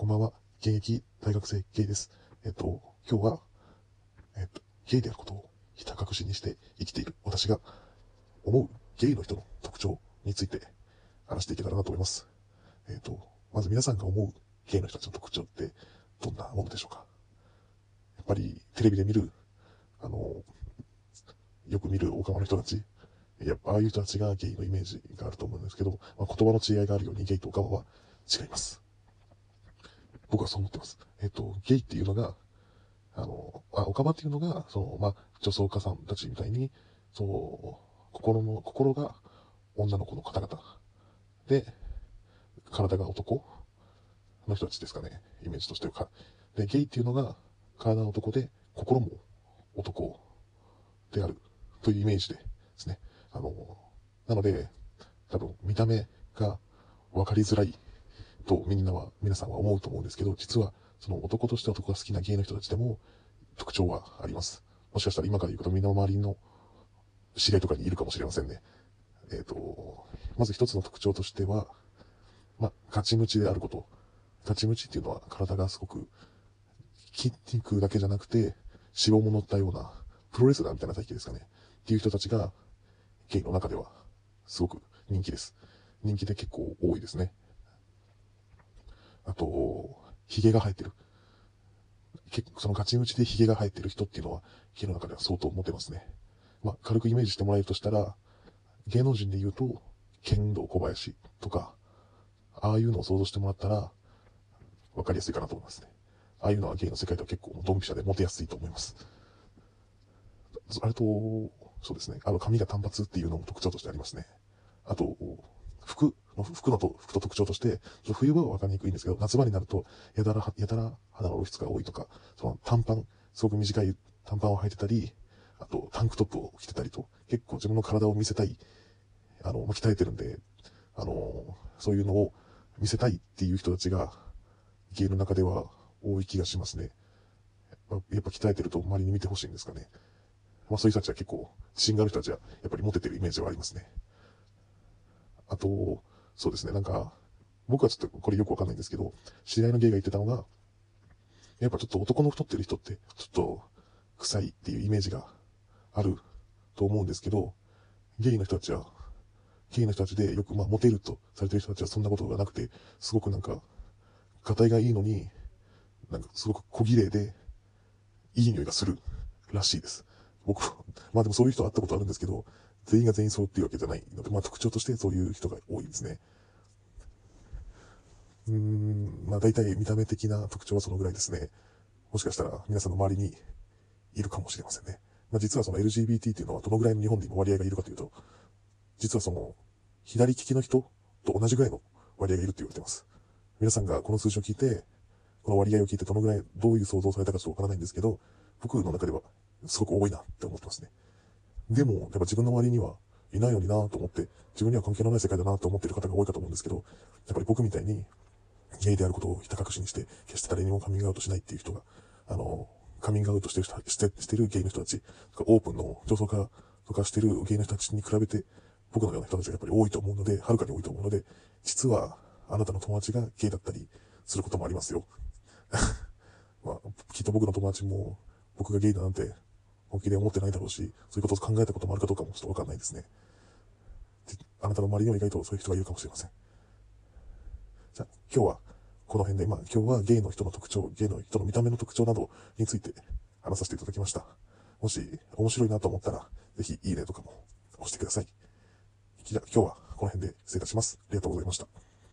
こんばんは。現役大学生ゲイです。えっと、今日は、えっと、ゲイであることをひた隠しにして生きている私が思うゲイの人の特徴について話していけたらなと思います。えっと、まず皆さんが思うゲイの人たちの特徴ってどんなものでしょうか？やっぱりテレビで見る、あの、よく見るオカマの人たち、やっぱああいう人たちがゲイのイメージがあると思うんですけど、まあ、言葉の違いがあるようにゲイとオカマは違います。僕はそう思ってます。えっ、と、ゲイっていうのが、あの、あ、オカマっていうのが、その、まあ、女装家さんたちみたいに、その、心の、心が女の子の方々で、体が男の人たちですかね、イメージとしては。で、ゲイっていうのが、体は男で、心も男であるというイメージでですね。あの、なので、多分見た目が分かりづらいとみんなは、皆さんは思うと思うんですけど、実はその男として男が好きなゲイの人たちでも特徴はあります。もしかしたら今から言うとみんなの周りの知り合いとかにいるかもしれませんね。えっ、と、まず一つの特徴としては、まあ、ガチムチであること。ガチムチっていうのは体がすごく筋肉だけじゃなくて脂肪も乗ったようなプロレスラーみたいな体型ですかね。っていう人たちがゲイの中ではすごく人気です。人気で結構多いですね。あと、髭が生えてる。結構そのガチムチで髭が生えてる人っていうのは、ゲイの中では相当モテますね。まあ、軽くイメージしてもらえるとしたら、芸能人で言うと、剣道小林とか、ああいうのを想像してもらったら、わかりやすいかなと思いますね。ああいうのはゲイの世界では結構ドンピシャでモテやすいと思います。あれと、そうですね。あの、髪が単発っていうのも特徴としてありますね。あと、服の、服のと、服と特徴として、冬場はわかりにくいんですけど、夏場になると、やたら、やたら肌の露出が多いとか、その短パン、すごく短い短パンを履いてたり、あと、タンクトップを着てたりと、結構自分の体を見せたい、あの、鍛えてるんで、あの、そういうのを見せたいっていう人たちが、芸の中では多い気がしますね。やっぱ鍛えてると周りに見てほしいんですかね。まあそういう人たちは結構、自信がある人たちは、やっぱりモテてるイメージはありますね。あと、そうですね、なんか、僕はちょっとこれよくわかんないんですけど、知り合いのゲイが言ってたのが、やっぱちょっと男の太ってる人って、ちょっと、臭いっていうイメージがあると思うんですけど、ゲイの人たちは、ゲイの人たちでよく、まあ、モテるとされてる人たちはそんなことがなくて、すごくなんか、ガタイがいいのに、なんかすごく小綺麗で、いい匂いがするらしいです。僕、まあでもそういう人会ったことあるんですけど、全員が全員そうっていうわけじゃないので、まあ特徴としてそういう人が多いですね。うーん、まあ大体見た目的な特徴はそのぐらいですね。もしかしたら皆さんの周りにいるかもしれませんね。まあ実はその LGBT っていうのはどのぐらいの日本で今割合がいるかというと、実はその左利きの人と同じぐらいの割合がいるって言われてます。皆さんがこの数字を聞いて、この割合を聞いてどのぐらい、どういう想像されたかちょっとわからないんですけど、僕の中ではすごく多いなって思ってますね。でも、やっぱ自分の周りにはいないのになと思って、自分には関係のない世界だなと思ってる方が多いかと思うんですけど、やっぱり僕みたいに、ゲイであることをひた隠しにして、決して誰にもカミングアウトしないっていう人が、あの、カミングアウトしてる人、して、してるゲイの人たち、オープンの女装化とかしてるゲイの人たちに比べて、僕のような人たちがやっぱり多いと思うので、はるかに多いと思うので、実は、あなたの友達がゲイだったりすることもありますよ。まあ、きっと僕の友達も、僕がゲイだなんて、本気で思ってないだろうし、そういうことを考えたこともあるかどうかもちょっとわかんないですね。あなたの周りには意外とそういう人がいるかもしれません。じゃあ、今日はこの辺で、まあ今日はゲイの人の特徴、ゲイの人の見た目の特徴などについて話させていただきました。もし面白いなと思ったら、ぜひいいねとかも押してください。じゃあ今日はこの辺で失礼いたします。ありがとうございました。